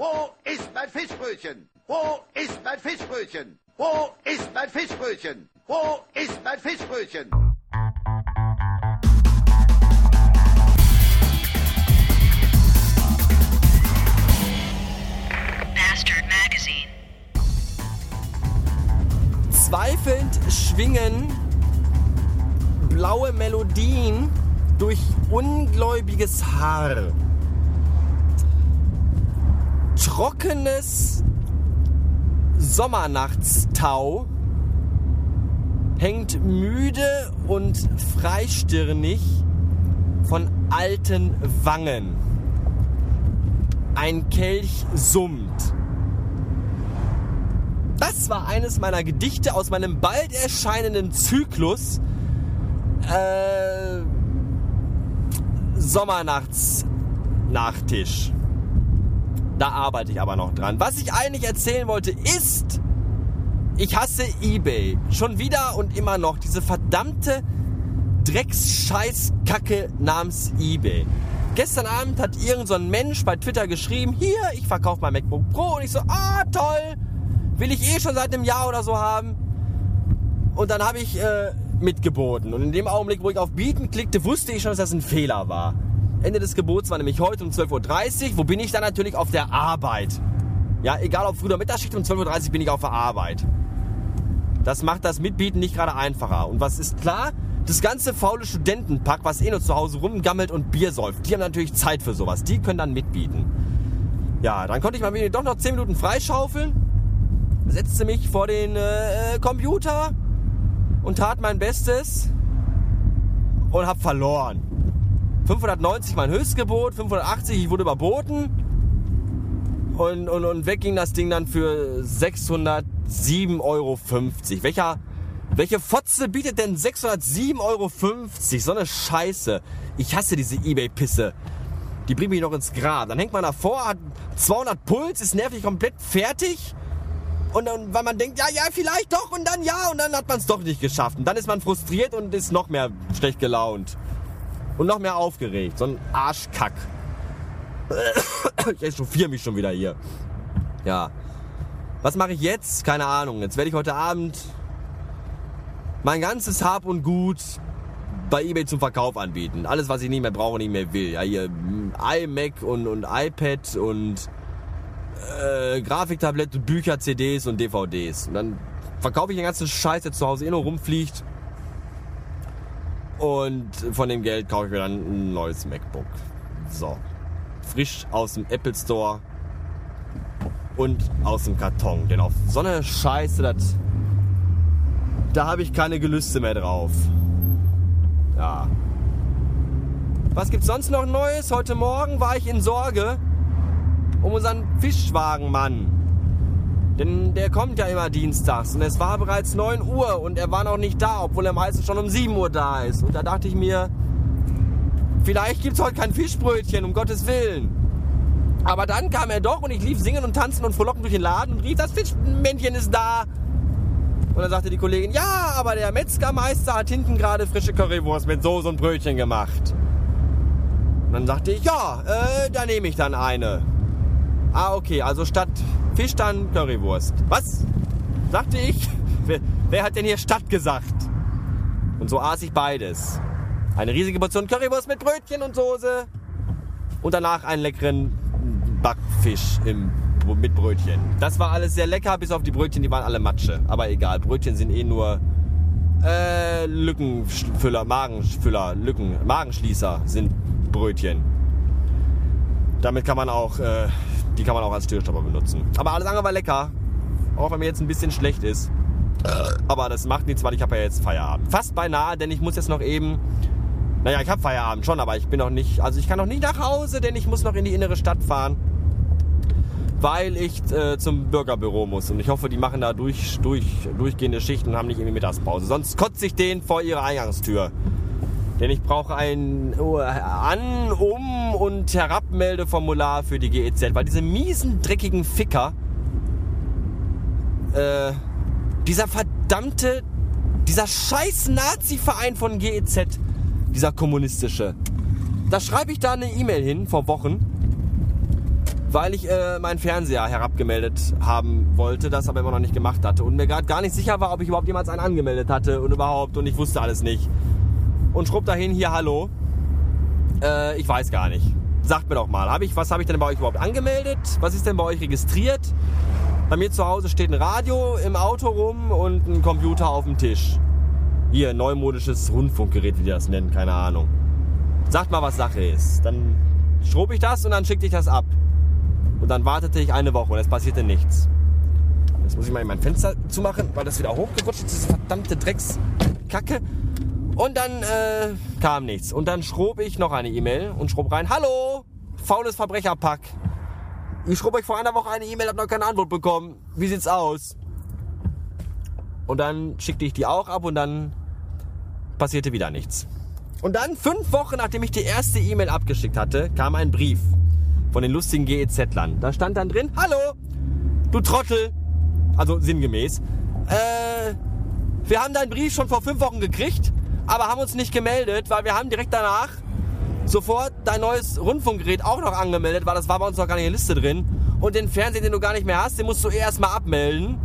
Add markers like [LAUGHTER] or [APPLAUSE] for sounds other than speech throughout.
Wo ist mein Fischbrötchen? Wo ist mein Fischbrötchen? Wo ist mein Fischbrötchen? Wo ist mein Fischbrötchen? Bastard Magazine. Zweifelnd schwingen blaue Melodien durch ungläubiges Haar. Trockenes Sommernachtstau hängt müde und freistirnig von alten Wangen. Ein Kelch summt. Das war eines meiner Gedichte aus meinem bald erscheinenden Zyklus. Äh, Sommernachtsnachtisch. Da arbeite ich aber noch dran. Was ich eigentlich erzählen wollte ist, ich hasse eBay. Schon wieder und immer noch. Diese verdammte Drecksscheißkacke namens eBay. Gestern Abend hat irgend so Mensch bei Twitter geschrieben, hier, ich verkaufe mein MacBook Pro. Und ich so, ah, toll. Will ich eh schon seit einem Jahr oder so haben. Und dann habe ich äh, mitgeboten. Und in dem Augenblick, wo ich auf Bieten klickte, wusste ich schon, dass das ein Fehler war. Ende des Gebots war nämlich heute um 12.30 Uhr. Wo bin ich dann natürlich? Auf der Arbeit. Ja, egal ob früh oder Mittagsschicht, um 12.30 Uhr bin ich auf der Arbeit. Das macht das Mitbieten nicht gerade einfacher. Und was ist klar? Das ganze faule Studentenpack, was eh nur zu Hause rumgammelt und Bier säuft, die haben natürlich Zeit für sowas. Die können dann mitbieten. Ja, dann konnte ich mal wieder doch noch 10 Minuten freischaufeln, setzte mich vor den äh, Computer und tat mein Bestes und hab verloren. 590 mein Höchstgebot, 580, ich wurde überboten. Und, und, und weg ging das Ding dann für 607,50 Euro. Welcher, welche Fotze bietet denn 607,50 Euro? So eine Scheiße. Ich hasse diese Ebay-Pisse. Die bringt mich noch ins Grab. Dann hängt man davor, hat 200 Puls, ist nervig komplett fertig. Und dann, weil man denkt, ja, ja, vielleicht doch und dann ja und dann hat man es doch nicht geschafft. Und dann ist man frustriert und ist noch mehr schlecht gelaunt. Und noch mehr aufgeregt. So ein Arschkack. Ich echauffiere mich schon wieder hier. Ja. Was mache ich jetzt? Keine Ahnung. Jetzt werde ich heute Abend mein ganzes Hab und Gut bei eBay zum Verkauf anbieten. Alles, was ich nicht mehr brauche, nicht mehr will. Ja, hier iMac und, und iPad und äh, Grafiktablette, Bücher, CDs und DVDs. Und dann verkaufe ich den ganzen Scheiß, der zu Hause eh nur rumfliegt. Und von dem Geld kaufe ich mir dann ein neues MacBook. So. Frisch aus dem Apple Store und aus dem Karton. Denn auf so eine Scheiße, das, da habe ich keine Gelüste mehr drauf. Ja. Was gibt's sonst noch Neues? Heute Morgen war ich in Sorge um unseren Fischwagenmann. Denn der kommt ja immer dienstags und es war bereits 9 Uhr und er war noch nicht da, obwohl er meistens schon um 7 Uhr da ist. Und da dachte ich mir, vielleicht gibt's heute kein Fischbrötchen, um Gottes Willen. Aber dann kam er doch und ich lief singen und tanzen und frohlocken durch den Laden und rief, das Fischmännchen ist da. Und dann sagte die Kollegin, ja, aber der Metzgermeister hat hinten gerade frische Currywurst mit Soße und Brötchen gemacht. Und dann sagte ich, ja, äh, da nehme ich dann eine. Ah, okay, also statt Fisch dann Currywurst. Was? Sagte ich? [LAUGHS] Wer, wer hat denn hier Stadt gesagt? Und so aß ich beides. Eine riesige Portion Currywurst mit Brötchen und Soße. Und danach einen leckeren Backfisch im, mit Brötchen. Das war alles sehr lecker, bis auf die Brötchen, die waren alle Matsche. Aber egal, Brötchen sind eh nur äh, Lückenfüller, Magenfüller, Lücken, Magenschließer sind Brötchen. Damit kann man auch äh, die kann man auch als Türstopper benutzen. Aber alles andere war lecker. Auch wenn mir jetzt ein bisschen schlecht ist. Aber das macht nichts, weil ich habe ja jetzt Feierabend. Fast beinahe, denn ich muss jetzt noch eben... Naja, ich habe Feierabend schon, aber ich bin noch nicht... Also ich kann noch nicht nach Hause, denn ich muss noch in die innere Stadt fahren. Weil ich äh, zum Bürgerbüro muss. Und ich hoffe, die machen da durch, durch, durchgehende Schichten und haben nicht irgendwie Mittagspause. Sonst kotze ich den vor ihre Eingangstür. Denn ich brauche ein An-, Um- und Herabmeldeformular für die GEZ, weil diese miesen, dreckigen Ficker, äh, dieser verdammte, dieser scheiß Nazi-Verein von GEZ, dieser kommunistische, da schreibe ich da eine E-Mail hin vor Wochen weil ich äh, meinen Fernseher herabgemeldet haben wollte, das aber immer noch nicht gemacht hatte und mir gerade gar nicht sicher war, ob ich überhaupt jemals einen angemeldet hatte und überhaupt und ich wusste alles nicht. Und schrubb dahin, hier, hallo. Äh, ich weiß gar nicht. Sagt mir doch mal, hab ich, was habe ich denn bei euch überhaupt angemeldet? Was ist denn bei euch registriert? Bei mir zu Hause steht ein Radio im Auto rum und ein Computer auf dem Tisch. Hier, neumodisches Rundfunkgerät, wie die das nennen, keine Ahnung. Sagt mal, was Sache ist. Dann schrob ich das und dann schickte ich das ab. Und dann wartete ich eine Woche und es passierte nichts. Jetzt muss ich mal mein Fenster zumachen, weil das wieder hochgerutscht ist, diese verdammte Dreckskacke. Und dann äh, kam nichts. Und dann schrob ich noch eine E-Mail und schrob rein, Hallo, faules Verbrecherpack. Ich schrob euch vor einer Woche eine E-Mail, hab noch keine Antwort bekommen. Wie sieht's aus? Und dann schickte ich die auch ab und dann passierte wieder nichts. Und dann, fünf Wochen nachdem ich die erste E-Mail abgeschickt hatte, kam ein Brief von den lustigen GEZ-Lern. Da stand dann drin, Hallo, du Trottel. Also sinngemäß. Äh, wir haben deinen Brief schon vor fünf Wochen gekriegt, aber haben uns nicht gemeldet, weil wir haben direkt danach sofort dein neues Rundfunkgerät auch noch angemeldet, weil das war bei uns noch gar nicht in der Liste drin. Und den Fernseher, den du gar nicht mehr hast, den musst du erstmal abmelden.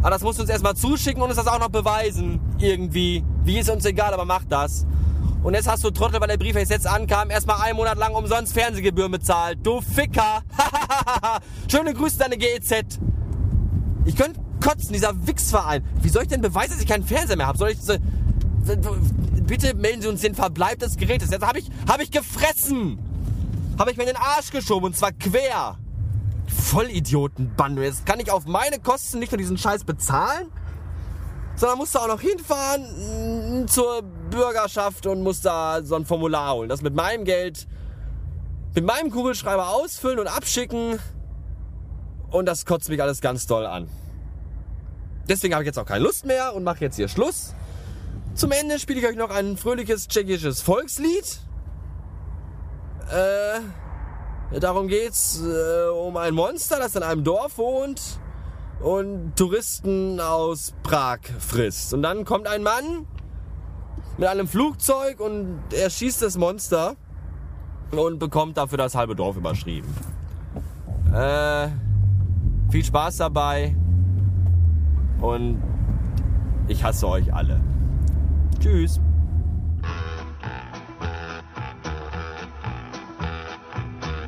Aber das musst du uns erstmal zuschicken und uns das auch noch beweisen. Irgendwie. Wie ist uns egal, aber mach das. Und jetzt hast du Trottel, weil der Brief jetzt ankam, erstmal einen Monat lang umsonst Fernsehgebühren bezahlt. Du Ficker! [LAUGHS] Schöne Grüße, deine GEZ. Ich könnte kotzen, dieser Wichsverein. Wie soll ich denn beweisen, dass ich keinen Fernseher mehr habe? Soll ich... Bitte melden Sie uns den Verbleib des Gerätes. Jetzt habe ich, hab ich gefressen. Habe ich mir in den Arsch geschoben und zwar quer. Vollidiotenbande. Jetzt kann ich auf meine Kosten nicht nur diesen Scheiß bezahlen, sondern musst du auch noch hinfahren mm, zur Bürgerschaft und musst da so ein Formular holen. Das mit meinem Geld, mit meinem Kugelschreiber ausfüllen und abschicken. Und das kotzt mich alles ganz doll an. Deswegen habe ich jetzt auch keine Lust mehr und mache jetzt hier Schluss. Zum Ende spiele ich euch noch ein fröhliches tschechisches Volkslied. Äh, darum geht's äh, um ein Monster, das in einem Dorf wohnt und Touristen aus Prag frisst. Und dann kommt ein Mann mit einem Flugzeug und er schießt das Monster und bekommt dafür das halbe Dorf überschrieben. Äh, viel Spaß dabei und ich hasse euch alle. Tschüss.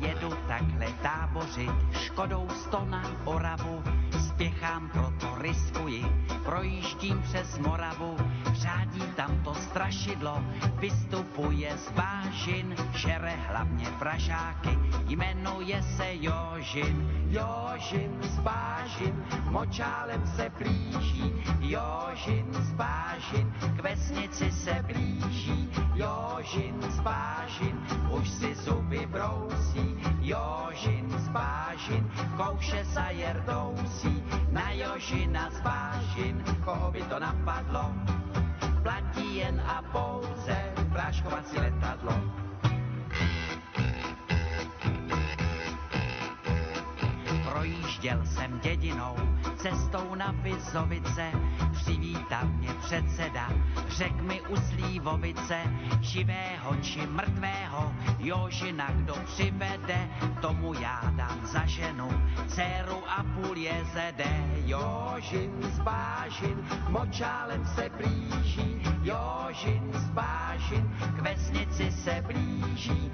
Jedu takhle tábořit, škodou sto na Oravu, spěchám, proto riskuji, projíždím přes Moravu, řádí tam to strašidlo, vystupuje z vážin, šere hlavně pražáky, jmenuje se Jožin. Jožin z vážin, močálem se blíží, Jožin z vážin, k vesnici se blíží, Jožin z vážin, už si zuby brousí, Jožin z vážin, kouše sa jerdousí, na Jožina z vážin, koho by to napadlo, cestou na Vizovice, přivítal mě předseda, řek mi u Slívovice, živého či mrtvého, Jožina kdo přivede, tomu já dám za ženu, dceru a půl jezede. Jožin z Bážin, močálem se blíží, Jožin z Bážin, k vesnici se blíží,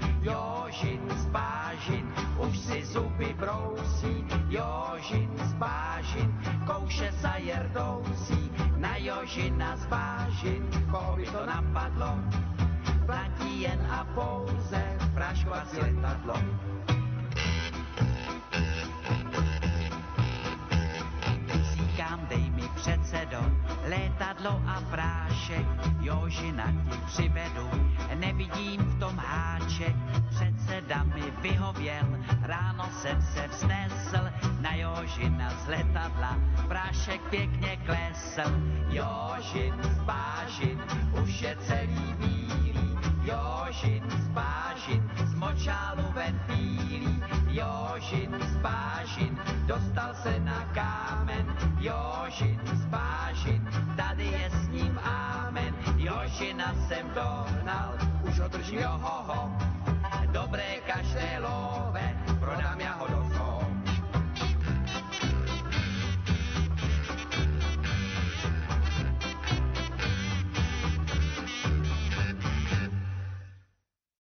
na Jožina z Bážin, koho by to napadlo, platí jen a pouze práškovací letadlo. Létadlo a prášek, Jožina ti přivedu, nevidím v tom háček, předseda mi vyhověl, ráno jsem se vznesl, na Jožina z letadla, prášek pěkně klesl, Jožin z Bážin, už je celý bílý, Jožin z Bážin, z močálu ven bílý, Jožin z Bážin, dostal se na kámen, Jožin Zločina jsem dohnal, už ho držím, jo ho ho. Dobré kaštelové, prodám já